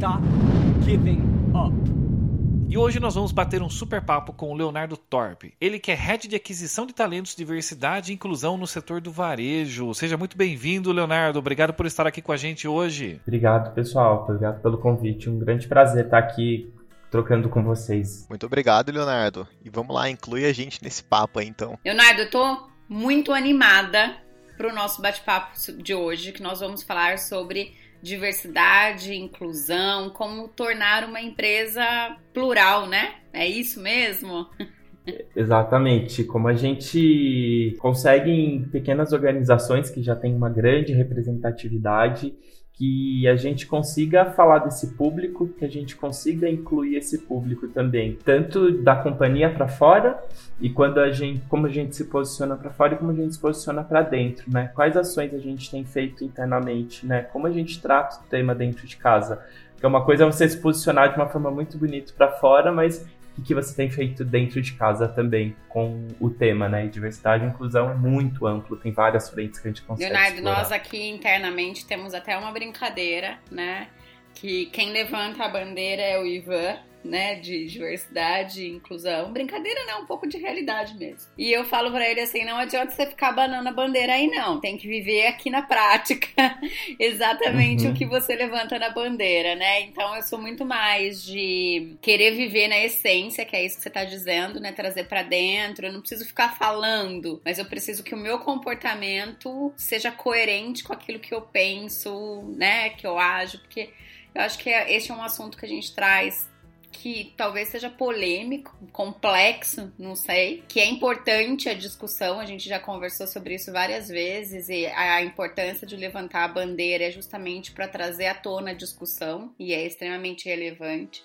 Stop giving up. E hoje nós vamos bater um super papo com o Leonardo Torpe. Ele que é head de aquisição de talentos, diversidade e inclusão no setor do varejo. Seja muito bem-vindo, Leonardo. Obrigado por estar aqui com a gente hoje. Obrigado, pessoal. Obrigado pelo convite. Um grande prazer estar aqui trocando com vocês. Muito obrigado, Leonardo. E vamos lá, inclui a gente nesse papo aí, então. Leonardo, eu tô muito animada para o nosso bate-papo de hoje, que nós vamos falar sobre diversidade, inclusão, como tornar uma empresa plural, né? É isso mesmo? Exatamente. Como a gente consegue em pequenas organizações que já têm uma grande representatividade, que a gente consiga falar desse público, que a gente consiga incluir esse público também, tanto da companhia para fora e quando a gente, como a gente se posiciona para fora e como a gente se posiciona para dentro, né? Quais ações a gente tem feito internamente, né? Como a gente trata o tema dentro de casa? Porque uma coisa é você se posicionar de uma forma muito bonita para fora, mas o que você tem feito dentro de casa também com o tema, né? E diversidade e inclusão é muito amplo, tem várias frentes que a gente consegue Leonardo, explorar. nós aqui internamente temos até uma brincadeira, né? Que quem levanta a bandeira é o Ivan, né, de diversidade e inclusão. Brincadeira não, um pouco de realidade mesmo. E eu falo para ele assim, não adianta você ficar banando a bandeira aí não, tem que viver aqui na prática exatamente Uhum. o que você levanta na bandeira, né? Então eu sou muito mais de querer viver na essência, que é isso que você tá dizendo, né, trazer para dentro. Eu não preciso ficar falando, mas eu preciso que o meu comportamento seja coerente com aquilo que eu penso, né, que eu ajo, porque eu acho que é- esse é um assunto que a gente traz que talvez seja polêmico, complexo, não sei, que é importante a discussão, a gente já conversou sobre isso várias vezes e a importância de levantar a bandeira é justamente para trazer à tona a discussão e é extremamente relevante.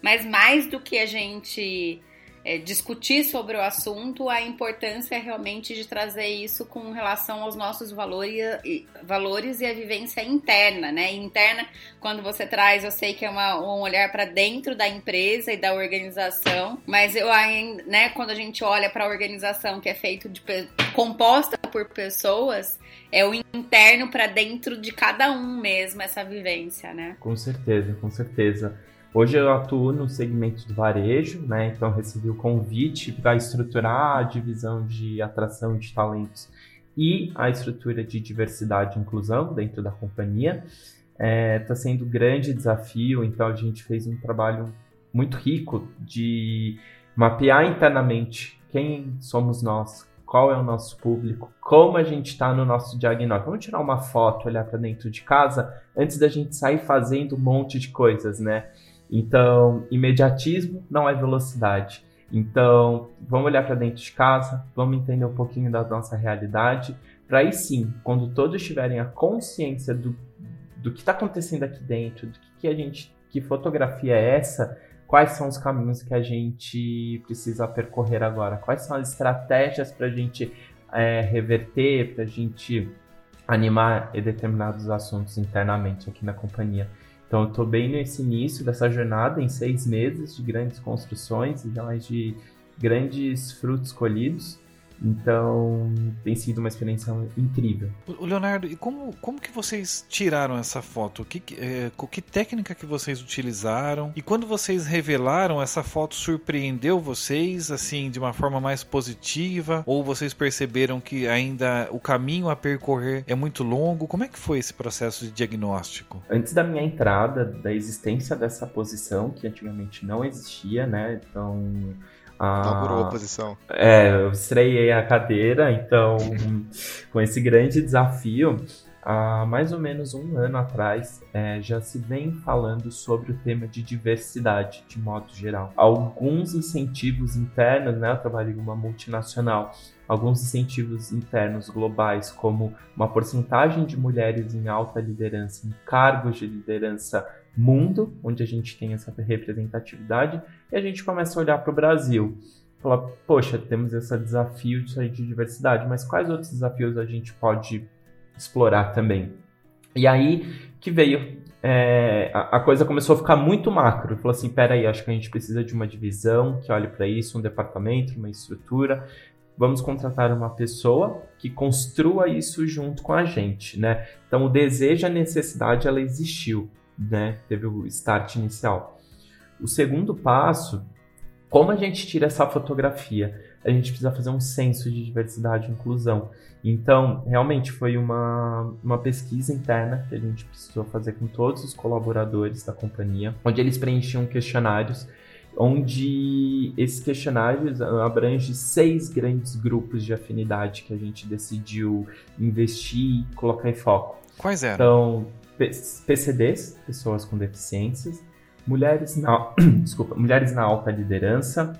Mas mais do que a gente é, discutir sobre o assunto, a importância realmente de trazer isso com relação aos nossos valores e, valores e a vivência interna, né? Interna, quando você traz, eu sei que é uma, um olhar para dentro da empresa e da organização, mas eu ainda, né, quando a gente olha para a organização que é feito de composta por pessoas, é o interno para dentro de cada um mesmo essa vivência, né? Com certeza, com certeza. Hoje eu atuo no segmento do varejo, né? Então recebi o convite para estruturar a divisão de atração de talentos e a estrutura de diversidade e inclusão dentro da companhia. Está sendo um grande desafio, então a gente fez um trabalho muito rico de mapear internamente quem somos nós, qual é o nosso público, como a gente está no nosso diagnóstico. Vamos tirar uma foto, olhar para dentro de casa antes da gente sair fazendo um monte de coisas, né? Então, imediatismo não é velocidade. Então, vamos olhar para dentro de casa, vamos entender um pouquinho da nossa realidade, para aí sim, quando todos tiverem a consciência do, do que está acontecendo aqui dentro, do que, que a gente, que fotografia é essa, quais são os caminhos que a gente precisa percorrer agora, quais são as estratégias para a gente é, reverter, para a gente animar determinados assuntos internamente aqui na companhia. Então, eu estou bem nesse início dessa jornada, em seis meses de grandes construções e mais de grandes frutos colhidos. Então, tem sido uma experiência incrível. O Leonardo, e como, como que vocês tiraram essa foto? Que, é, que técnica que vocês utilizaram? E quando vocês revelaram, essa foto surpreendeu vocês, assim, de uma forma mais positiva? Ou vocês perceberam que ainda o caminho a percorrer é muito longo? Como é que foi esse processo de diagnóstico? Antes da minha entrada, da existência dessa posição, que antigamente não existia, né? Então... Inaugurou a posição. É, eu estreiei a cadeira, então, com esse grande desafio, há mais ou menos um ano atrás, é, já se vem falando sobre o tema de diversidade, de modo geral. Alguns incentivos internos, né? Eu trabalho em uma multinacional, alguns incentivos internos globais, como uma porcentagem de mulheres em alta liderança, em cargos de liderança mundo, onde a gente tem essa representatividade, e a gente começa a olhar para o Brasil. Falar, poxa, temos esse desafio de diversidade, mas quais outros desafios a gente pode explorar também. E aí que veio é, a, a, coisa começou a ficar muito macro. Falou assim: peraí, acho que a gente precisa de uma divisão que olhe para isso, um departamento, uma estrutura. Vamos contratar uma pessoa que construa isso junto com a gente, né? Então o desejo, a necessidade, ela existiu, né? Teve o start inicial. O segundo passo, como a gente tira essa fotografia? A gente precisa fazer um censo de diversidade e inclusão. Então, realmente foi uma, uma pesquisa interna que a gente precisou fazer com todos os colaboradores da companhia, onde eles preenchiam questionários, onde esses questionários abrangem seis grandes grupos de afinidade que a gente decidiu investir e colocar em foco. Quais eram? Então, PCDs, pessoas com deficiências, mulheres na, desculpa, mulheres na alta liderança,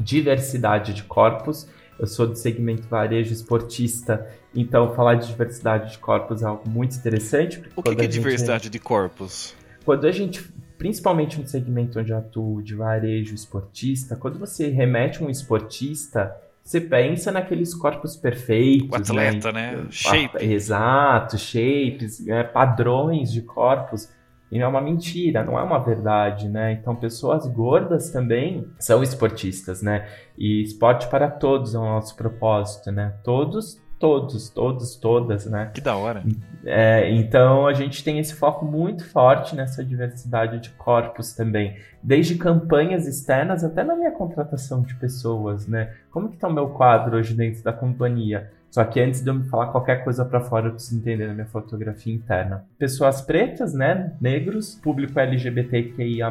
diversidade de corpos eu sou do segmento varejo esportista, então falar de diversidade de corpos é algo muito interessante. O que, que é diversidade de corpos? Quando a gente, principalmente no segmento onde eu atuo, de varejo esportista, quando você remete um esportista, você pensa naqueles corpos perfeitos. O atleta, né? né? Shape. Exato, shapes, né? padrões de corpos. E é uma mentira, não é uma verdade, né? Então, pessoas gordas também são esportistas, né? E esporte para todos é o nosso propósito, né? Todos, todos, todos, todas, né? Que da hora. É, então, a gente tem esse foco muito forte nessa diversidade de corpos também. Desde campanhas externas até na minha contratação de pessoas, né? Como que tá o meu quadro hoje dentro da companhia? Só que antes de eu me falar qualquer coisa para fora, eu preciso entender a minha fotografia interna. Pessoas pretas, né? Negros, público LGBTQIA,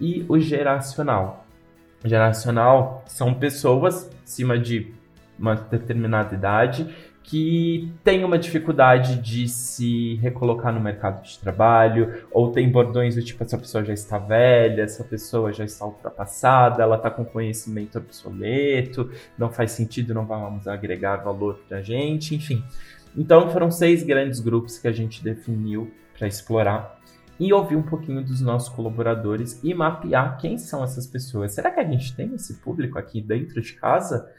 e o geracional. Geracional são pessoas acima de uma determinada idade que tem uma dificuldade de se recolocar no mercado de trabalho, ou tem bordões do tipo essa pessoa já está velha, essa pessoa já está ultrapassada, ela está com conhecimento obsoleto, não faz sentido, não vamos agregar valor para a gente, enfim. Então foram seis grandes grupos que a gente definiu para explorar e ouvir um pouquinho dos nossos colaboradores e mapear quem são essas pessoas. Será que a gente tem esse público aqui dentro de casa?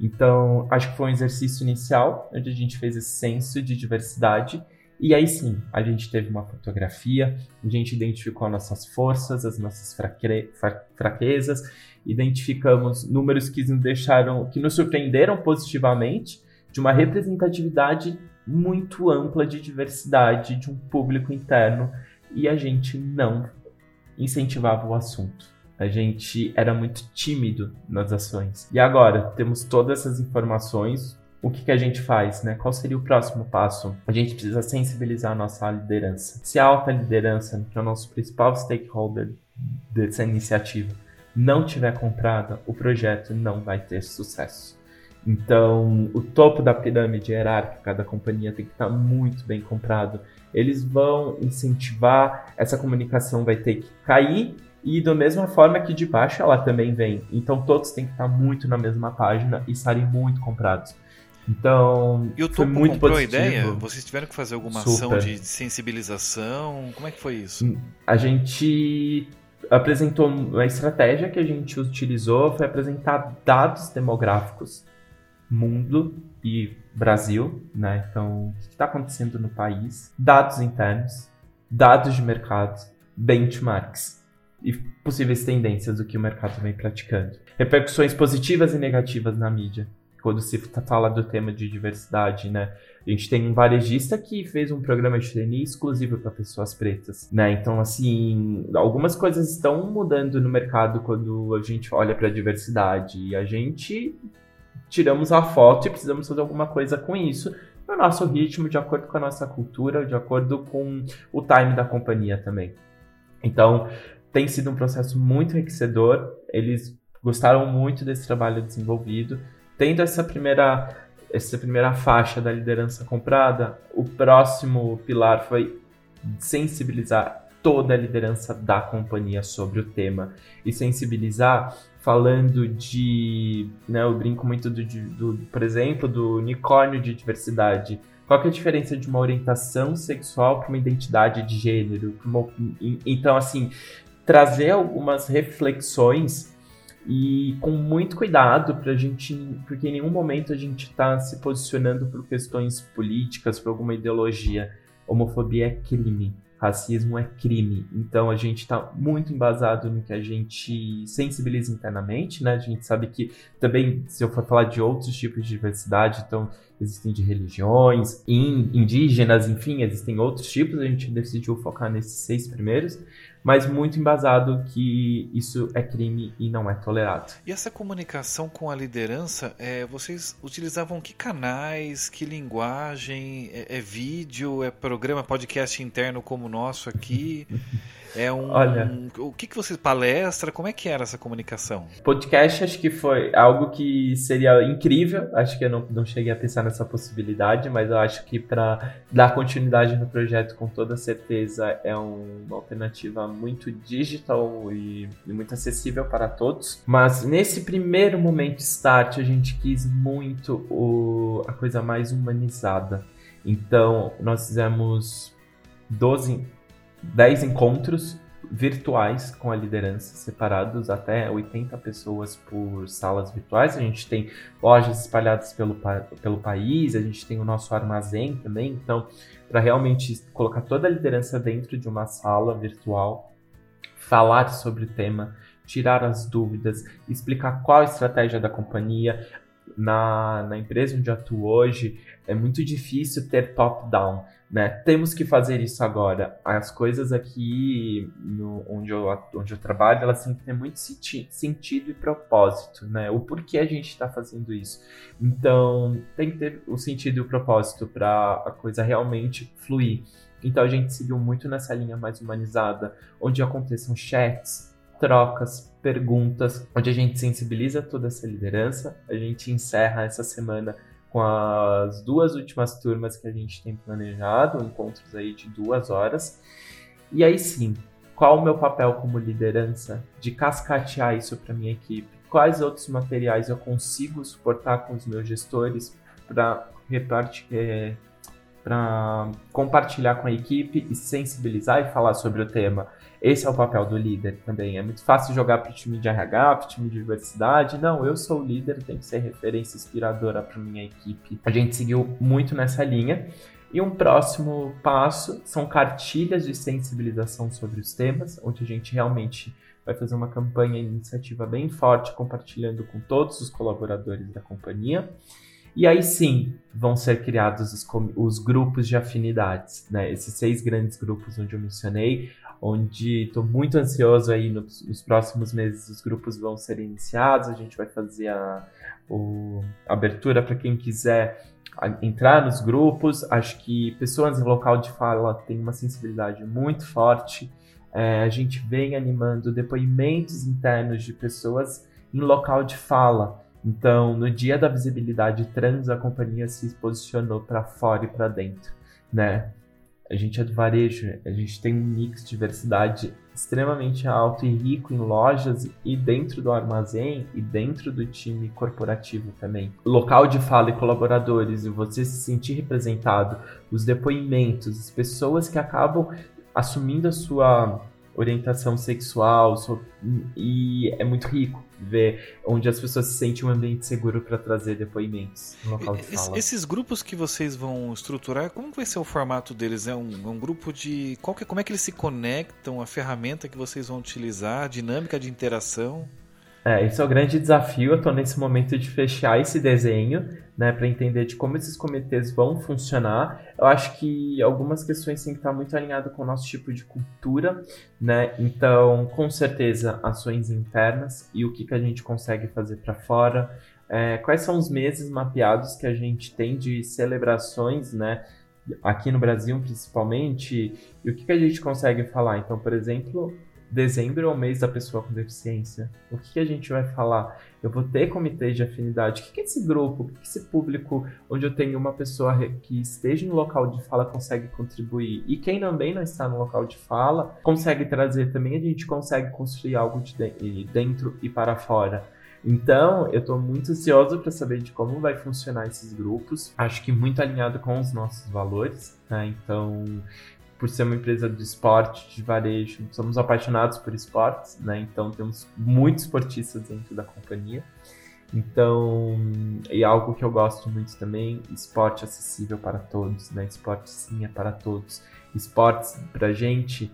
Então, acho que foi um exercício inicial, onde a gente fez esse senso de diversidade. E aí sim, a gente teve uma fotografia, a gente identificou as nossas forças, as nossas fraque fraquezas, identificamos números que nos deixaram, que nos surpreenderam positivamente, de uma representatividade muito ampla de diversidade de um público interno, e a gente não incentivava o assunto a gente era muito tímido nas ações. E agora, temos todas essas informações, o que, que a gente faz, né? Qual seria o próximo passo? A gente precisa sensibilizar a nossa liderança. Se a alta liderança, que é o nosso principal stakeholder dessa iniciativa, não tiver comprada, o projeto não vai ter sucesso. Então, o topo da pirâmide hierárquica da companhia tem que estar muito bem comprado. Eles vão incentivar, essa comunicação vai ter que cair e da mesma forma que de baixo ela também vem. Então todos têm que estar muito na mesma página e estarem muito comprados. Então, e o foi muito comprou positivo. a ideia? Vocês tiveram que fazer alguma Super. ação de sensibilização? Como é que foi isso? A gente apresentou a estratégia que a gente utilizou foi apresentar dados demográficos mundo e Brasil, né? Então, o que está acontecendo no país, dados internos, dados de mercado, benchmarks e possíveis tendências do que o mercado vem praticando. Repercussões positivas e negativas na mídia. Quando se fala do tema de diversidade, né? A gente tem um varejista que fez um programa de trainee exclusivo para pessoas pretas, né? Então, assim, algumas coisas estão mudando no mercado quando a gente olha para a diversidade. E a gente tiramos a foto e precisamos fazer alguma coisa com isso no nosso ritmo, de acordo com a nossa cultura, de acordo com o time da companhia também. Então, tem sido um processo muito enriquecedor. Eles gostaram muito desse trabalho desenvolvido. Tendo essa primeira essa primeira faixa da liderança comprada, o próximo pilar foi sensibilizar toda a liderança da companhia sobre o tema. E sensibilizar falando de. Né, eu brinco muito, do, do, por exemplo, do unicórnio de diversidade. Qual é a diferença de uma orientação sexual para uma identidade de gênero? Uma, então, assim, trazer algumas reflexões e com muito cuidado para a gente, porque em nenhum momento a gente está se posicionando por questões políticas, por alguma ideologia. Homofobia é crime, racismo é crime. Então a gente está muito embasado no que a gente sensibiliza internamente, né? A gente sabe que também, se eu for falar de outros tipos de diversidade, então existem de religiões, indígenas, enfim, existem outros tipos. A gente decidiu focar nesses seis primeiros mas muito embasado que isso é crime e não é tolerado. E essa comunicação com a liderança, é, vocês utilizavam que canais, que linguagem? É, é vídeo, é programa, podcast interno como o nosso aqui? É um. Olha. O que, que você palestra? Como é que era essa comunicação? Podcast, acho que foi algo que seria incrível. Acho que eu não, não cheguei a pensar nessa possibilidade, mas eu acho que para dar continuidade no projeto, com toda certeza, é um, uma alternativa muito digital e, e muito acessível para todos. Mas nesse primeiro momento start, a gente quis muito o, a coisa mais humanizada. Então, nós fizemos 12 10 encontros virtuais com a liderança, separados até 80 pessoas por salas virtuais. A gente tem lojas espalhadas pelo, pelo país, a gente tem o nosso armazém também. Então, para realmente colocar toda a liderança dentro de uma sala virtual, falar sobre o tema, tirar as dúvidas, explicar qual a estratégia da companhia. Na, na empresa onde atuo hoje, é muito difícil ter top-down né? Temos que fazer isso agora. As coisas aqui no, onde, eu, onde eu trabalho, elas têm que ter muito senti sentido e propósito, né? O porquê a gente está fazendo isso. Então, tem que ter o sentido e o propósito para a coisa realmente fluir. Então, a gente seguiu muito nessa linha mais humanizada, onde aconteçam chats, trocas, perguntas, onde a gente sensibiliza toda essa liderança. A gente encerra essa semana com as duas últimas turmas que a gente tem planejado, encontros aí de duas horas. E aí sim, qual o meu papel como liderança de cascatear isso para minha equipe? Quais outros materiais eu consigo suportar com os meus gestores para é, para compartilhar com a equipe e sensibilizar e falar sobre o tema. Esse é o papel do líder também. É muito fácil jogar para o time de RH, para o time de diversidade. Não, eu sou o líder, tenho que ser referência inspiradora para minha equipe. A gente seguiu muito nessa linha. E um próximo passo são cartilhas de sensibilização sobre os temas, onde a gente realmente vai fazer uma campanha e iniciativa bem forte, compartilhando com todos os colaboradores da companhia. E aí sim vão ser criados os, os grupos de afinidades, né? Esses seis grandes grupos onde eu mencionei, onde estou muito ansioso aí nos, nos, próximos meses os grupos vão ser iniciados, a gente vai fazer a, o, a abertura para quem quiser entrar nos grupos. Acho que pessoas em local de fala têm uma sensibilidade muito forte. É, a gente vem animando depoimentos internos de pessoas em local de fala. Então, no dia da visibilidade trans, a companhia se posicionou para fora e para dentro, né? A gente é do varejo, a gente tem um mix de diversidade extremamente alto e rico em lojas e dentro do armazém e dentro do time corporativo também. Local de fala e colaboradores, e você se sentir representado, os depoimentos, as pessoas que acabam assumindo a sua orientação sexual e é muito rico ver onde as pessoas se sentem um ambiente seguro para trazer depoimentos no local de fala. Esses grupos que vocês vão estruturar, como vai ser o formato deles? É um, é um grupo de. Qual que, como é que eles se conectam? A ferramenta que vocês vão utilizar? A dinâmica de interação? É, esse é o grande desafio. Eu estou nesse momento de fechar esse desenho, né, para entender de como esses comitês vão funcionar. Eu acho que algumas questões têm que estar muito alinhadas com o nosso tipo de cultura, né? Então, com certeza, ações internas e o que, que a gente consegue fazer para fora. É, quais são os meses mapeados que a gente tem de celebrações, né? Aqui no Brasil, principalmente, e o que, que a gente consegue falar? Então, por exemplo, dezembro é o mês da pessoa com deficiência. O que, que a gente vai falar? Eu vou ter comitês de afinidade. O que, que esse grupo, o que, que esse público, onde eu tenho uma pessoa que esteja no local de fala, consegue contribuir? E quem também não está no local de fala, consegue trazer também, a gente consegue construir algo de dentro e para fora. Então, eu estou muito ansioso para saber de como vai funcionar esses grupos. Acho que muito alinhado com os nossos valores, né? Então, por ser uma empresa de esporte, de varejo, somos apaixonados por esportes, né? Então, temos muitos esportistas dentro da companhia. Então, e algo que eu gosto muito também, esporte acessível para todos, né? Esporte sim é para todos. Esportes pra gente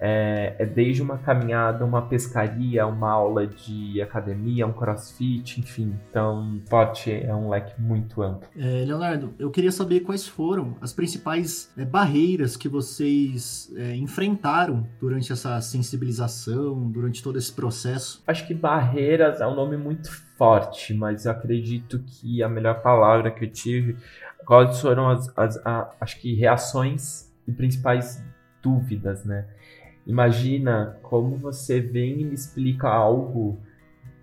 é, é, desde uma caminhada, uma pescaria, uma aula de academia, um crossfit, enfim. Então, esporte é um leque muito amplo. É, Leonardo, eu queria saber quais foram as principais é, barreiras que vocês é, enfrentaram durante essa sensibilização, durante todo esse processo. Acho que barreiras é um nome muito forte, mas eu acredito que a melhor palavra que eu tive, quais foram as, as a, acho que reações e principais dúvidas, né? Imagina como você vem e me explica algo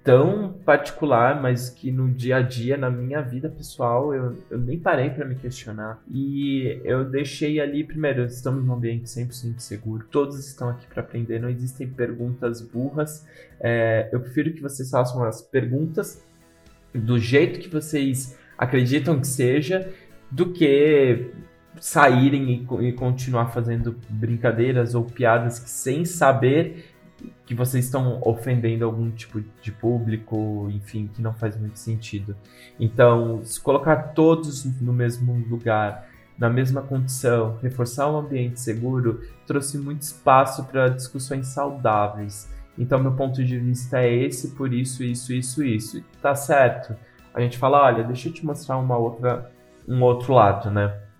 tão particular, mas que no dia a dia, na minha vida pessoal, eu, eu nem parei para me questionar. E eu deixei ali, primeiro, estamos num ambiente 100% seguro, todos estão aqui para aprender, não existem perguntas burras. É, eu prefiro que vocês façam as perguntas do jeito que vocês acreditam que seja, do que saírem e, e, continuar fazendo brincadeiras ou piadas que sem saber que vocês estão ofendendo algum tipo de público, enfim, que não faz muito sentido. Então, se colocar todos no mesmo lugar, na mesma condição, reforçar um ambiente seguro, trouxe muito espaço para discussões saudáveis. Então, meu ponto de vista é esse, por isso, isso, isso, isso. Tá certo? A gente fala, olha, deixa eu te mostrar uma outra, um outro lado, né?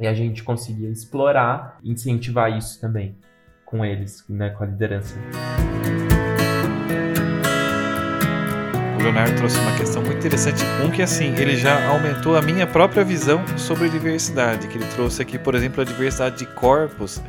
E a gente conseguia explorar e incentivar isso também com eles, né, com a liderança. O Leonardo trouxe uma questão muito interessante. Um que assim, ele já aumentou a minha própria visão sobre diversidade, que ele trouxe aqui, por exemplo, a diversidade de corpos.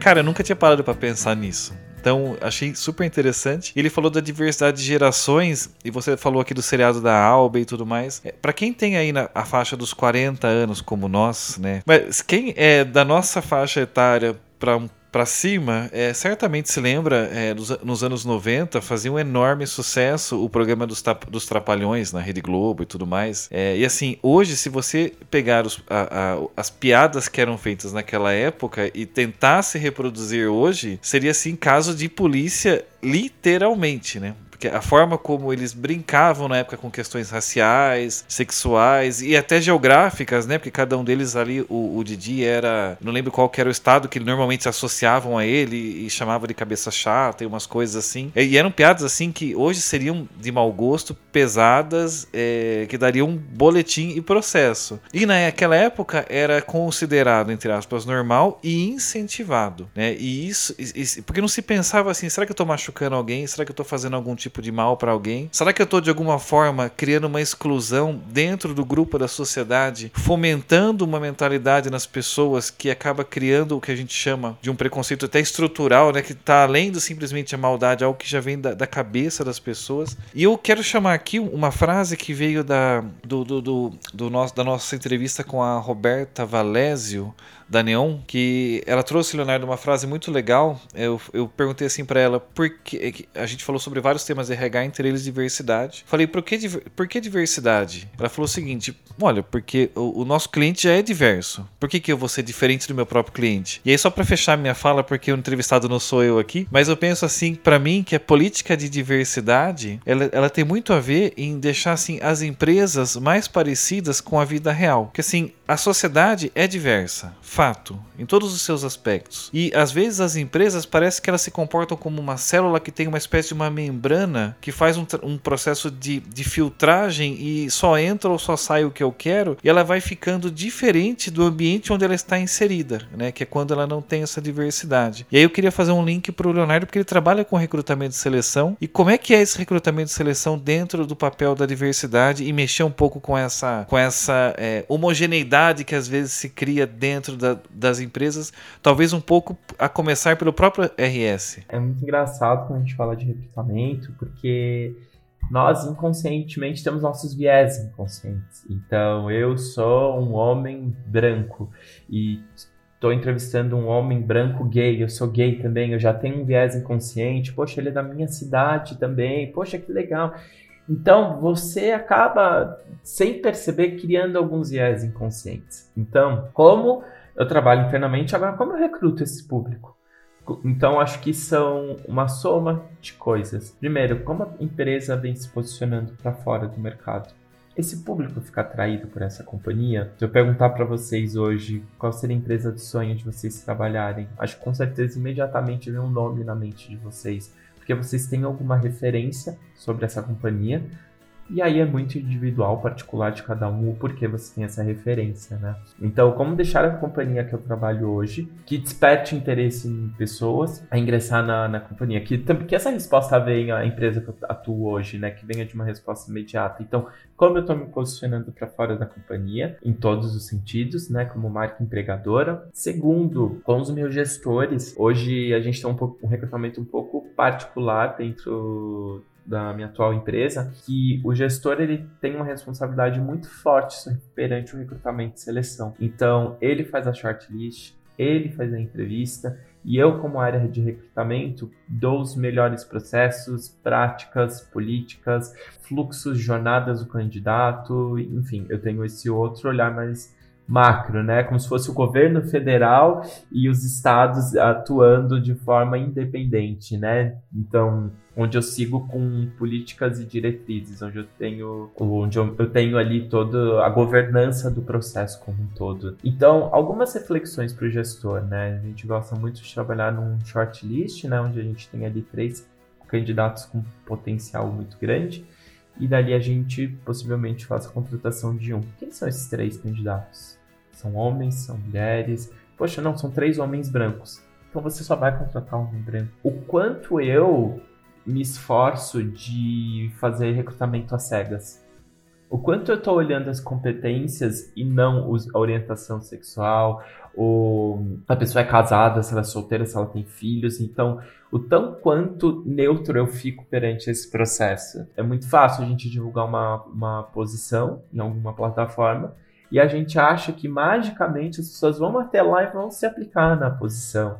Cara, eu nunca tinha parado para pensar nisso. Então, achei super interessante. Ele falou da diversidade de gerações, e você falou aqui do seriado da Alba e tudo mais. É, para quem tem aí na, a faixa dos 40 anos, como nós, né? Mas quem é da nossa faixa etária para um para cima, é, certamente se lembra, é, nos, nos, anos 90 fazia um enorme sucesso o programa dos, dos Trapalhões na Rede Globo e tudo mais. É, e assim, hoje, se você pegar os, a, a, as piadas que eram feitas naquela época e tentasse reproduzir hoje, seria assim caso de polícia literalmente, né? Porque a forma como eles brincavam na época com questões raciais, sexuais e até geográficas, né? Porque cada um deles ali, o, o Didi era. Não lembro qual era o estado que normalmente se associavam a ele e chamavam de cabeça chata e umas coisas assim. E eram piadas assim que hoje seriam de mau gosto, pesadas, é, que dariam um boletim e processo. E naquela época era considerado, entre aspas, normal e incentivado, né? E isso. E, porque não se pensava assim, será que eu tô machucando alguém? Será que eu tô fazendo algum tipo tipo de mal para alguém? Será que eu estou de alguma forma criando uma exclusão dentro do grupo da sociedade, fomentando uma mentalidade nas pessoas que acaba criando o que a gente chama de um preconceito até estrutural, né, que está além do simplesmente a maldade, algo que já vem da, da, cabeça das pessoas? E eu quero chamar aqui uma frase que veio da, do, do, do, do nosso, da nossa entrevista com a Roberta Valésio da Neon, que ela trouxe, Leonardo, uma frase muito legal. Eu, eu perguntei assim para ela, porque a gente falou sobre vários temas de RH, entre eles diversidade. Falei, por que, por que diversidade? Ela falou o seguinte: olha, porque o, o nosso cliente já é diverso. Por que, que eu vou ser diferente do meu próprio cliente? E aí, só para fechar minha fala, porque o entrevistado não sou eu aqui, mas eu penso assim, para mim, que a política de diversidade ela, ela tem muito a ver em deixar assim as empresas mais parecidas com a vida real. Porque assim, a sociedade é diversa fato, em todos os seus aspectos. E às vezes as empresas parece que elas se comportam como uma célula que tem uma espécie de uma membrana que faz um, um processo de, de filtragem e só entra ou só sai o que eu quero, e ela vai ficando diferente do ambiente onde ela está inserida, né? Que é quando ela não tem essa diversidade. E aí eu queria fazer um link para o Leonardo, porque ele trabalha com recrutamento de seleção. E como é que é esse recrutamento de seleção dentro do papel da diversidade e mexer um pouco com essa, com essa é, homogeneidade que às vezes se cria dentro da, das empresas, talvez um pouco a começar pelo próprio RS. É muito engraçado quando a gente fala de recrutamento, porque nós inconscientemente temos nossos viés inconscientes. Então, eu sou um homem branco e estou entrevistando um homem branco gay, eu sou gay também, eu já tenho um viés inconsciente, poxa, ele é da minha cidade também, poxa, que legal. Então, você acaba, sem perceber, criando alguns viés inconscientes. Então, como eu trabalho internamente, agora como eu recruto esse público? Então, acho que são uma soma de coisas. Primeiro, como a empresa vem se posicionando para fora do mercado? Esse público fica atraído por essa companhia? Se eu perguntar para vocês hoje qual seria a empresa de sonho de vocês trabalharem, acho que com certeza imediatamente vem um nome na mente de vocês porque vocês têm alguma referência sobre essa companhia, e aí é muito individual, particular de cada um, o porquê você tem essa referência, né? Então, como deixar a companhia que eu trabalho hoje, que desperte interesse em pessoas a ingressar na, na companhia, que, que essa resposta venha à empresa que eu atuo hoje, né? Que venha de uma resposta imediata. Então, como eu estou me posicionando para fora da companhia, em todos os sentidos, né? Como marca empregadora. Segundo, com os meus gestores, hoje a gente tem um, pouco, um recrutamento um pouco particular dentro da minha atual empresa, que o gestor ele tem uma responsabilidade muito forte perante o recrutamento e seleção. Então, ele faz a shortlist, ele faz a entrevista e eu, como área de recrutamento, dou os melhores processos, práticas, políticas, fluxos, jornadas do candidato, enfim, eu tenho esse outro olhar mais macro, né? Como se fosse o governo federal e os estados atuando de forma independente, né? Então, onde eu sigo com políticas e diretrizes, onde eu tenho, onde eu, tenho ali toda a governança do processo como um todo. Então, algumas reflexões para o gestor, né? A gente gosta muito de trabalhar num shortlist, né? Onde a gente tem ali três candidatos com potencial muito grande. E dali a gente possivelmente faz a contratação de um. Quem são esses três candidatos? São homens, são mulheres? Poxa, não, são três homens brancos. Então você só vai contratar um homem branco. O quanto eu me esforço de fazer recrutamento às cegas. O quanto eu estou olhando as competências e não a orientação sexual, ou a pessoa é casada, se ela é solteira, se ela tem filhos. Então, o tão quanto neutro eu fico perante esse processo. É muito fácil a gente divulgar uma, uma posição em alguma plataforma e a gente acha que magicamente as pessoas vão até lá e vão se aplicar na posição.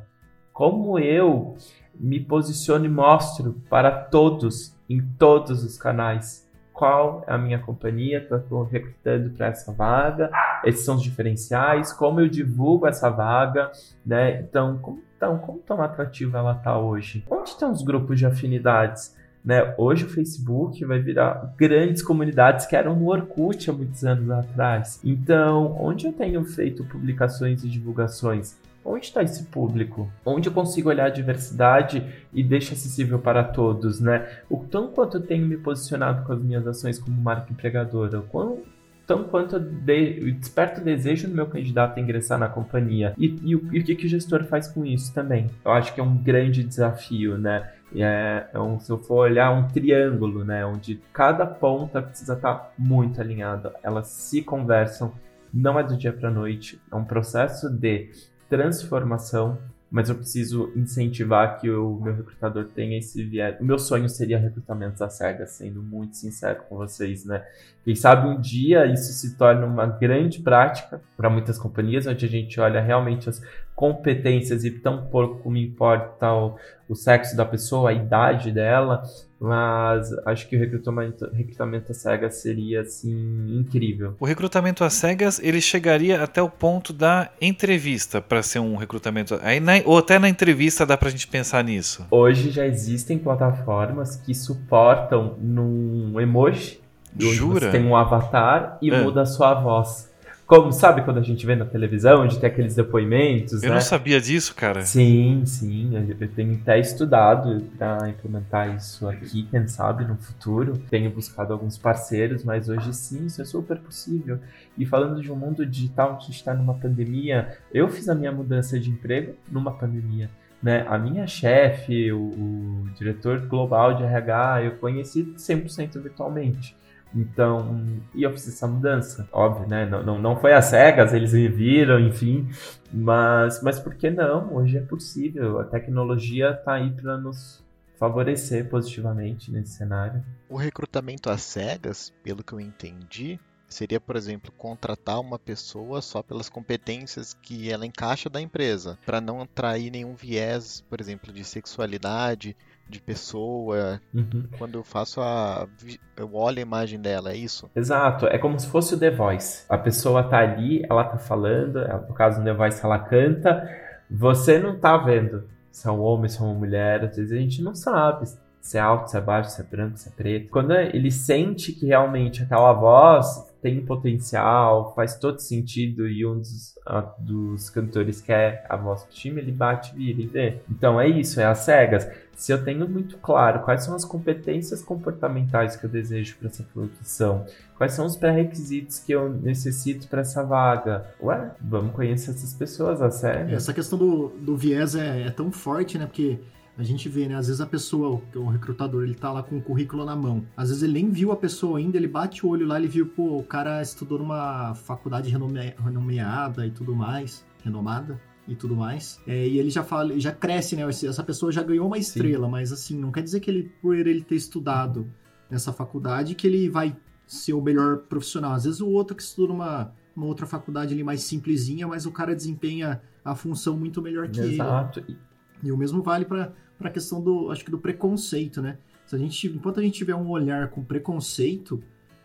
Como eu me posiciono e mostro para todos, em todos os canais, qual é a minha companhia, estou recrutando para essa vaga, esses são os diferenciais, como eu divulgo essa vaga, né? Então, como, então, como tão atrativa ela está hoje? Onde estão os grupos de afinidades? Né? Hoje o Facebook vai virar grandes comunidades que eram no Orkut há muitos anos atrás. Então, onde eu tenho feito publicações e divulgações? Onde está esse público? Onde eu consigo olhar a diversidade e deixa acessível para todos, né? O tão quanto eu tenho me posicionado com as minhas ações como marca empregadora, o quão, tão quanto eu, de, eu desperto o desejo do meu candidato a ingressar na companhia. E, e, e o que, que o gestor faz com isso também? Eu acho que é um grande desafio, né? É, é um, se eu for olhar um triângulo, né, onde cada ponta precisa estar tá muito alinhada, elas se conversam, não é do dia para noite, é um processo de transformação, mas eu preciso incentivar que o meu recrutador tenha esse viés. O meu sonho seria recrutamentos à cega, sendo muito sincero com vocês, né? Quem sabe um dia isso se torna uma grande prática para muitas companhias, onde a gente olha realmente as competências e tão pouco me importa o, o sexo da pessoa, a idade dela, mas acho que o recrutamento, recrutamento às cegas seria assim incrível. O recrutamento às cegas ele chegaria até o ponto da entrevista para ser um recrutamento, aí na, ou até na entrevista dá para a gente pensar nisso. Hoje já existem plataformas que suportam num emoji Jura? Você tem um avatar e é. muda a sua voz. Como, sabe quando a gente vê na televisão, onde tem aqueles depoimentos, Eu né? não sabia disso, cara. Sim, sim. Eu tenho até estudado para implementar isso aqui, quem sabe, no futuro. Tenho buscado alguns parceiros, mas hoje sim, isso é super possível. E falando de um mundo digital que está numa pandemia, eu fiz a minha mudança de emprego numa pandemia. Né? A minha chefe, o, o diretor global de RH, eu conheci 100% virtualmente Então, e eu fiz essa mudança, óbvio, né? Não, não, não foi às cegas, eles me viram, enfim, mas, mas por que não? Hoje é possível, a tecnologia está aí para nos favorecer positivamente nesse cenário. O recrutamento às cegas, pelo que eu entendi, seria, por exemplo, contratar uma pessoa só pelas competências que ela encaixa da empresa, para não atrair nenhum viés, por exemplo, de sexualidade, de pessoa. Uhum. Quando eu faço a. Eu olho a imagem dela, é isso? Exato. É como se fosse o The Voice. A pessoa tá ali, ela tá falando, no caso do The Voice ela canta, você não tá vendo se é um homem, se é uma mulher, às vezes a gente não sabe se é alto, se é baixo, se é branco, se é preto. Quando ele sente que realmente aquela voz tem potencial, faz todo sentido e um dos, dos cantores quer a voz do time, ele bate, vira e vê. Então é isso, é as cegas. Se eu tenho muito claro quais são as competências comportamentais que eu desejo para essa produção, quais são os pré-requisitos que eu necessito para essa vaga, ué, vamos conhecer essas pessoas, a sério. Essa questão do, do viés é, é tão forte, né? Porque a gente vê, né? Às vezes a pessoa, o recrutador, ele tá lá com o currículo na mão. Às vezes ele nem viu a pessoa ainda, ele bate o olho lá, ele viu, pô, o cara estudou numa faculdade renome... renomeada e tudo mais, renomada e tudo mais. É, e ele já fala, já cresce, né? Essa pessoa já ganhou uma estrela, Sim. mas assim, não quer dizer que ele, por ele ter estudado nessa faculdade, que ele vai ser o melhor profissional. Às vezes o outro que estudou numa uma outra faculdade ali mais simplesinha, mas o cara desempenha a função muito melhor que Exato. ele. E o mesmo vale para a questão do, acho que do preconceito, né? Se a gente, enquanto a gente tiver um olhar com preconceito,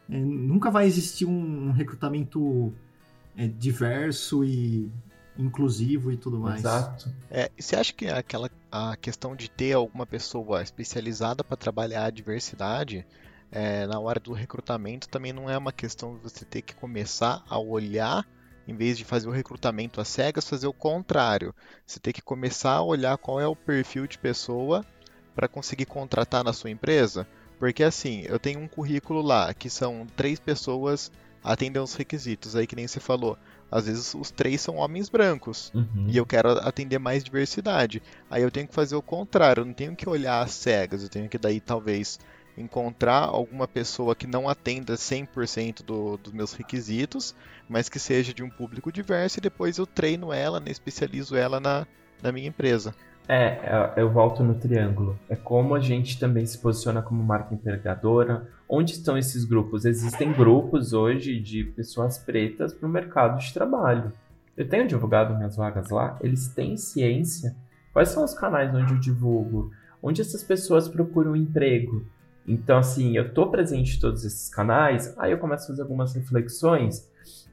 é, nunca vai existir um, um recrutamento é, diverso e inclusivo e tudo mais. Exato. É, você acha que aquela a questão de ter alguma pessoa especializada para trabalhar a diversidade é, na hora do recrutamento também não é uma questão de você ter que começar a olhar em vez de fazer o recrutamento às cegas, fazer o contrário. Você tem que começar a olhar qual é o perfil de pessoa para conseguir contratar na sua empresa. Porque assim, eu tenho um currículo lá que são três pessoas atendem os requisitos, aí que nem você falou. Às vezes os três são homens brancos uhum. e eu quero atender mais diversidade. Aí eu tenho que fazer o contrário, eu não tenho que olhar às cegas, eu tenho que daí talvez encontrar alguma pessoa que não atenda 100% do, dos meus requisitos, mas que seja de um público diverso e depois eu treino ela, né, especializo ela na, na minha empresa. É, é, eu volto no triângulo. É como a gente também se posiciona como marca empregadora. Onde estão esses grupos? Existem grupos hoje de pessoas pretas para o mercado de trabalho. Eu tenho divulgado minhas vagas lá, eles têm ciência. Quais são os canais onde eu divulgo? Onde essas pessoas procuram emprego? Então, assim, eu tô presente em todos esses canais, aí eu começo a fazer algumas reflexões.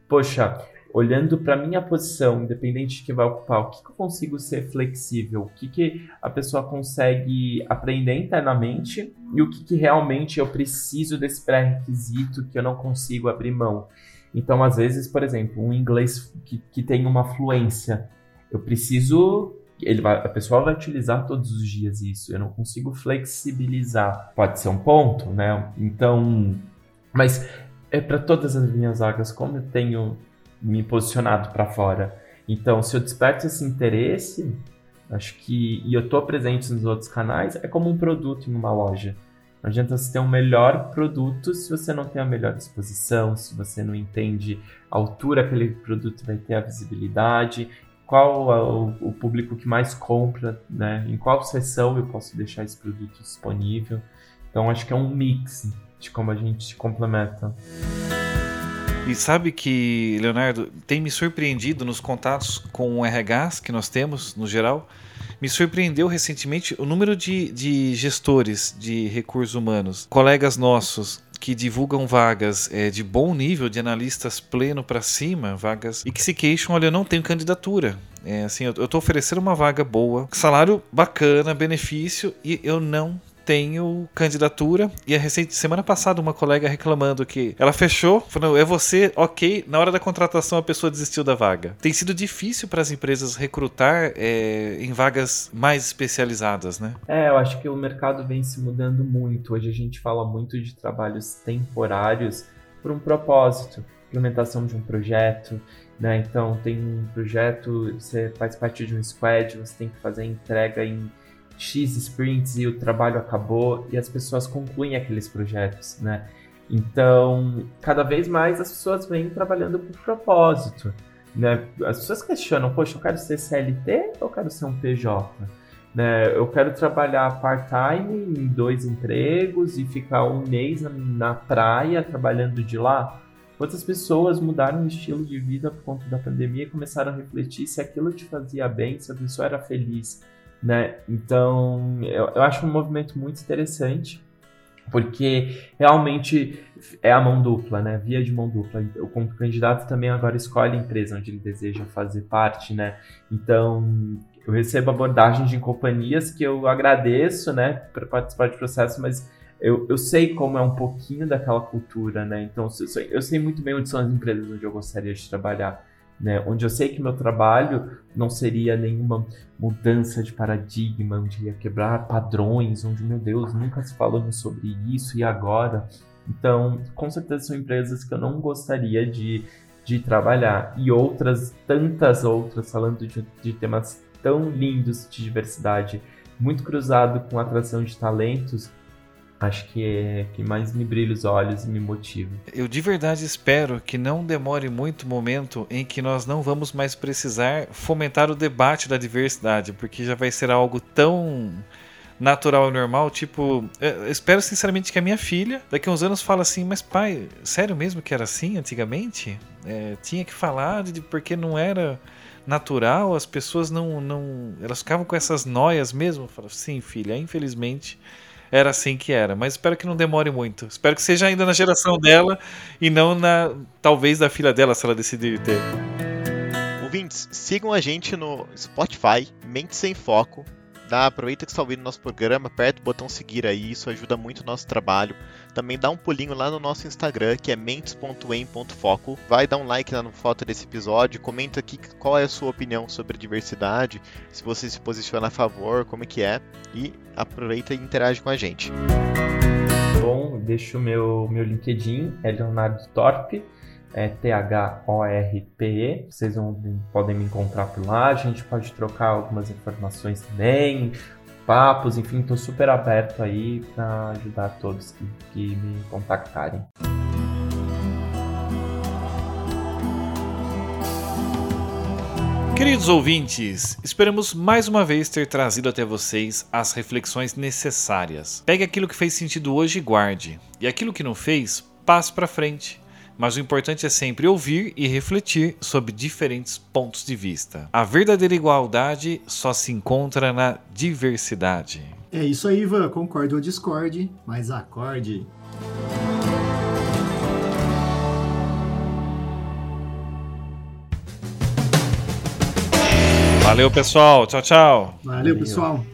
Poxa, olhando para minha posição, independente de que vai ocupar, o que, que eu consigo ser flexível? O que, que a pessoa consegue aprender internamente e o que, que realmente eu preciso desse pré-requisito que eu não consigo abrir mão? Então, às vezes, por exemplo, um inglês que, que tem uma fluência, eu preciso ele vai, a pessoa vai utilizar todos os dias isso. Eu não consigo flexibilizar. Pode ser um ponto, né? Então, mas é para todas as minhas vagas como eu tenho me posicionado para fora. Então, se eu desperto esse interesse, acho que e eu estou presente nos outros canais, é como um produto em uma loja. Não adianta você ter um melhor produto se você não tem a melhor exposição, se você não entende a altura que aquele produto vai ter, a visibilidade qual é o, o, público que mais compra, né? Em qual seção eu posso deixar esse produto disponível. Então acho que é um mix de como a gente se complementa. E sabe que, Leonardo, tem me surpreendido nos contatos com RHs que nós temos, no geral, me surpreendeu recentemente o número de, de gestores de recursos humanos, colegas nossos que divulgam vagas é, de bom nível, de analistas pleno para cima, vagas e que se queixam, olha, eu não tenho candidatura. É, assim, eu, estou oferecendo uma vaga boa, salário bacana, benefício e eu não tenho candidatura. E a recente semana passada uma colega reclamando que ela fechou, falou: "É você, OK". Na hora da contratação a pessoa desistiu da vaga. Tem sido difícil para as empresas recrutar é, em vagas mais especializadas, né? É, eu acho que o mercado vem se mudando muito. Hoje a gente fala muito de trabalhos temporários por um propósito, implementação de um projeto. Né? Então, tem um projeto, você faz parte de um squad, você tem que fazer entrega em X sprints e o trabalho acabou e as pessoas concluem aqueles projetos, né? Então, cada vez mais as pessoas vêm trabalhando por propósito. Né? As pessoas questionam, poxa, eu quero ser CLT ou eu quero ser um PJ? Né? Eu quero trabalhar part-time em dois empregos e ficar um mês na, na praia trabalhando de lá? Quantas pessoas mudaram o estilo de vida por conta da pandemia e começaram a refletir se aquilo te fazia bem, se a pessoa era feliz, né? Então, eu, eu acho um movimento muito interessante porque realmente é a mão dupla, né? Via de mão dupla. O candidato também agora escolhe a empresa onde ele deseja fazer parte, né? Então, eu recebo abordagens de companhias que eu agradeço, né, para participar do processo, mas eu, eu sei como é um pouquinho daquela cultura, né? Então, eu sei, eu sei muito bem onde são as empresas onde eu gostaria de trabalhar né? Onde eu sei que meu trabalho não seria nenhuma mudança de paradigma, onde ia quebrar padrões, onde, meu Deus, nunca se falou sobre isso e agora. Então, com certeza são empresas que eu não gostaria de, de trabalhar. E outras, tantas outras, falando de, de temas tão lindos de diversidade, muito cruzado com atração de talentos, acho que é que mais me brilha os olhos e me motiva. Eu de verdade espero que não demore muito momento em que nós não vamos mais precisar fomentar o debate da diversidade, porque já vai ser algo tão natural e normal, tipo, espero sinceramente que a minha filha daqui a uns anos fala assim, mas pai, sério mesmo que era assim antigamente? É, tinha que falar de porque não era natural, as pessoas não, não elas ficavam com essas noias mesmo. Falo, sim, filha, infelizmente era assim que era. Mas espero que não demore muito. Espero que seja ainda na geração dela e não na talvez da filha dela, se ela decidir ter. Ouvintes, sigam a gente no Spotify, Mente Sem Foco, Dá, aproveita que está ouvindo nosso programa, aperta o botão seguir aí, isso ajuda muito o nosso trabalho. Também dá um pulinho lá no nosso Instagram, que é mentes.em.foco. Vai dar um like no foto desse episódio, comenta aqui qual é a sua opinião sobre diversidade, se você se posiciona a favor, como é que é, e aproveita e interage com a gente. Bom, deixo o meu, meu LinkedIn, é Leonardo Torpe é T-H-O-R-P-E. Vocês vão, podem me encontrar por lá. A gente pode trocar algumas informações também, papos, enfim, estou super aberto aí para ajudar todos que, que me contactarem. Queridos ouvintes, esperamos mais uma vez ter trazido até vocês as reflexões necessárias. Pegue aquilo que fez sentido hoje e guarde, e aquilo que não fez, passe para frente mas o importante é sempre ouvir e refletir sobre diferentes pontos de vista. A verdadeira igualdade só se encontra na diversidade. É isso aí, Ivan. Concordo ou discorde, mas acorde. Valeu, pessoal. Tchau, tchau. Valeu, Valeu. pessoal.